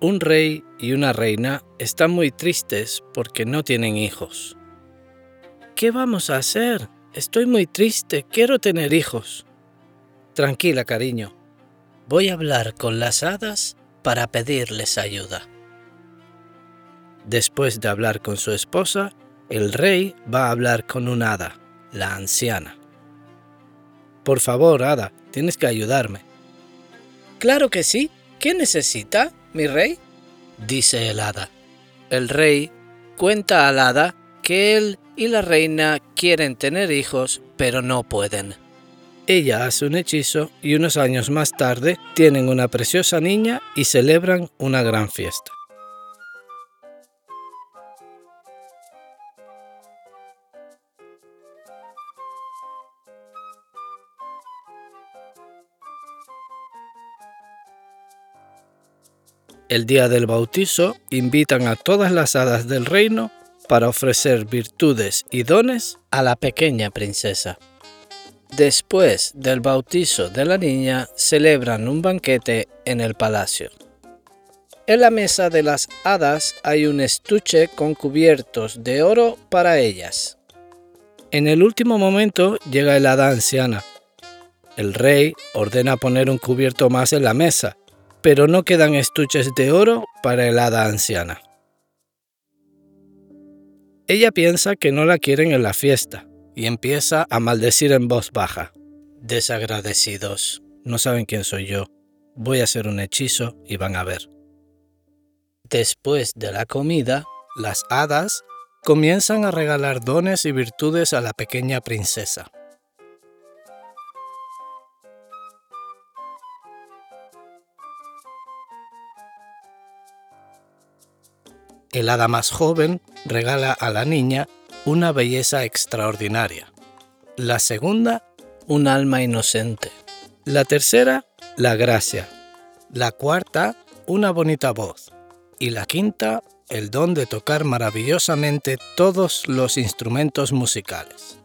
Un rey y una reina están muy tristes porque no tienen hijos. ¿Qué vamos a hacer? Estoy muy triste, quiero tener hijos. Tranquila, cariño. Voy a hablar con las hadas para pedirles ayuda. Después de hablar con su esposa, el rey va a hablar con un hada, la anciana. Por favor, hada, tienes que ayudarme. Claro que sí. ¿Qué necesita, mi rey? dice el hada. El rey cuenta al hada que él y la reina quieren tener hijos, pero no pueden. Ella hace un hechizo y unos años más tarde tienen una preciosa niña y celebran una gran fiesta. El día del bautizo invitan a todas las hadas del reino para ofrecer virtudes y dones a la pequeña princesa. Después del bautizo de la niña, celebran un banquete en el palacio. En la mesa de las hadas hay un estuche con cubiertos de oro para ellas. En el último momento llega el hada anciana. El rey ordena poner un cubierto más en la mesa, pero no quedan estuches de oro para el hada anciana. Ella piensa que no la quieren en la fiesta y empieza a maldecir en voz baja. Desagradecidos, no saben quién soy yo. Voy a hacer un hechizo y van a ver. Después de la comida, las hadas comienzan a regalar dones y virtudes a la pequeña princesa. El hada más joven regala a la niña una belleza extraordinaria. La segunda, un alma inocente. La tercera, la gracia. La cuarta, una bonita voz. Y la quinta, el don de tocar maravillosamente todos los instrumentos musicales.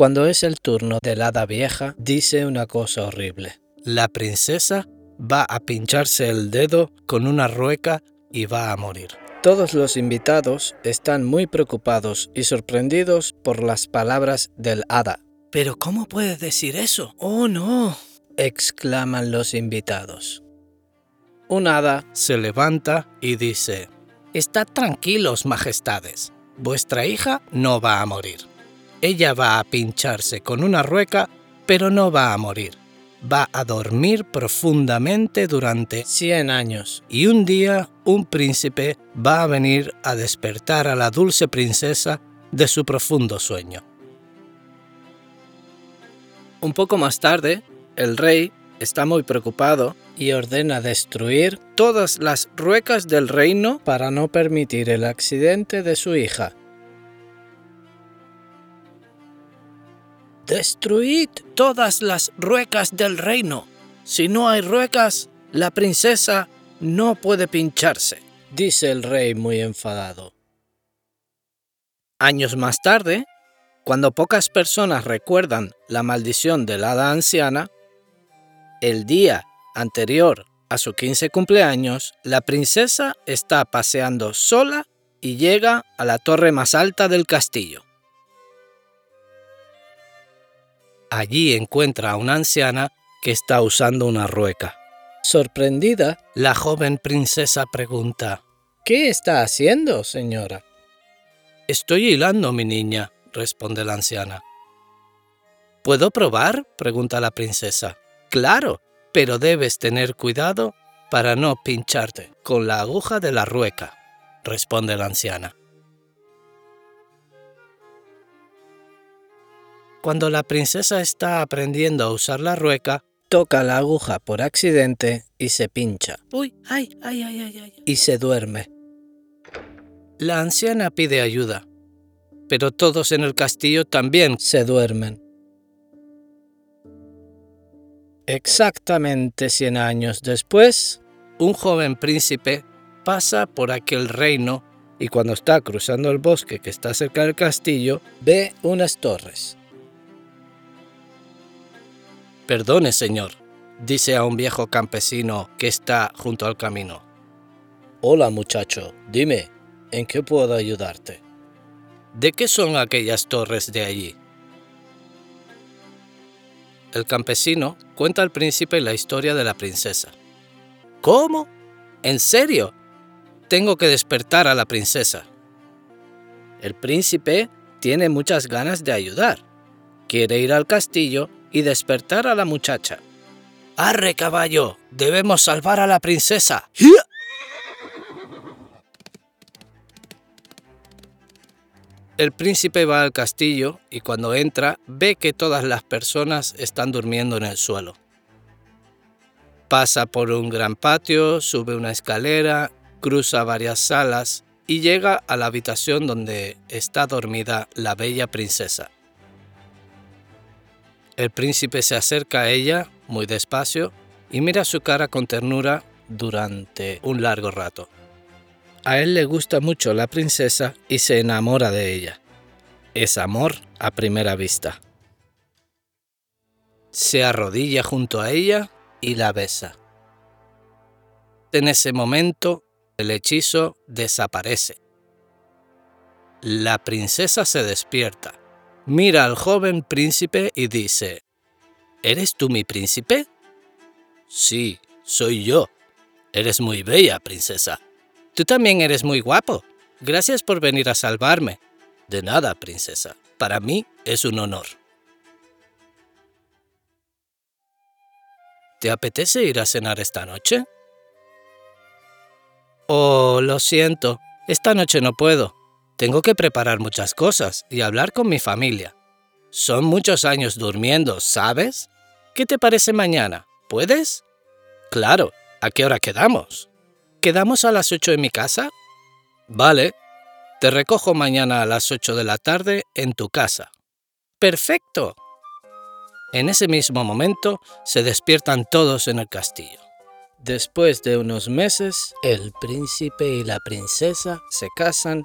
Cuando es el turno del hada vieja, dice una cosa horrible. La princesa va a pincharse el dedo con una rueca y va a morir. Todos los invitados están muy preocupados y sorprendidos por las palabras del hada. ¿Pero cómo puede decir eso? ¡Oh, no! exclaman los invitados. Un hada se levanta y dice, Estad tranquilos, majestades, vuestra hija no va a morir. Ella va a pincharse con una rueca, pero no va a morir. Va a dormir profundamente durante 100 años y un día un príncipe va a venir a despertar a la dulce princesa de su profundo sueño. Un poco más tarde, el rey está muy preocupado y ordena destruir todas las ruecas del reino para no permitir el accidente de su hija. Destruid todas las ruecas del reino. Si no hay ruecas, la princesa no puede pincharse, dice el rey muy enfadado. Años más tarde, cuando pocas personas recuerdan la maldición de la hada anciana, el día anterior a su 15 cumpleaños, la princesa está paseando sola y llega a la torre más alta del castillo. Allí encuentra a una anciana que está usando una rueca. Sorprendida, la joven princesa pregunta, ¿Qué está haciendo, señora? Estoy hilando, mi niña, responde la anciana. ¿Puedo probar? pregunta la princesa. Claro, pero debes tener cuidado para no pincharte con la aguja de la rueca, responde la anciana. Cuando la princesa está aprendiendo a usar la rueca, toca la aguja por accidente y se pincha. Uy, ay, ay, ay, ay, ay. Y se duerme. La anciana pide ayuda, pero todos en el castillo también se duermen. Exactamente 100 años después, un joven príncipe pasa por aquel reino y cuando está cruzando el bosque que está cerca del castillo, ve unas torres. Perdone, señor, dice a un viejo campesino que está junto al camino. Hola, muchacho, dime, ¿en qué puedo ayudarte? ¿De qué son aquellas torres de allí? El campesino cuenta al príncipe la historia de la princesa. ¿Cómo? ¿En serio? Tengo que despertar a la princesa. El príncipe tiene muchas ganas de ayudar. Quiere ir al castillo y despertar a la muchacha. ¡Arre, caballo! Debemos salvar a la princesa. El príncipe va al castillo y cuando entra ve que todas las personas están durmiendo en el suelo. Pasa por un gran patio, sube una escalera, cruza varias salas y llega a la habitación donde está dormida la bella princesa. El príncipe se acerca a ella muy despacio y mira su cara con ternura durante un largo rato. A él le gusta mucho la princesa y se enamora de ella. Es amor a primera vista. Se arrodilla junto a ella y la besa. En ese momento, el hechizo desaparece. La princesa se despierta mira al joven príncipe y dice, ¿Eres tú mi príncipe? Sí, soy yo. Eres muy bella, princesa. Tú también eres muy guapo. Gracias por venir a salvarme. De nada, princesa. Para mí es un honor. ¿Te apetece ir a cenar esta noche? Oh, lo siento. Esta noche no puedo. Tengo que preparar muchas cosas y hablar con mi familia. Son muchos años durmiendo, ¿sabes? ¿Qué te parece mañana? ¿Puedes? Claro. ¿A qué hora quedamos? ¿Quedamos a las 8 en mi casa? Vale. Te recojo mañana a las 8 de la tarde en tu casa. Perfecto. En ese mismo momento se despiertan todos en el castillo. Después de unos meses, el príncipe y la princesa se casan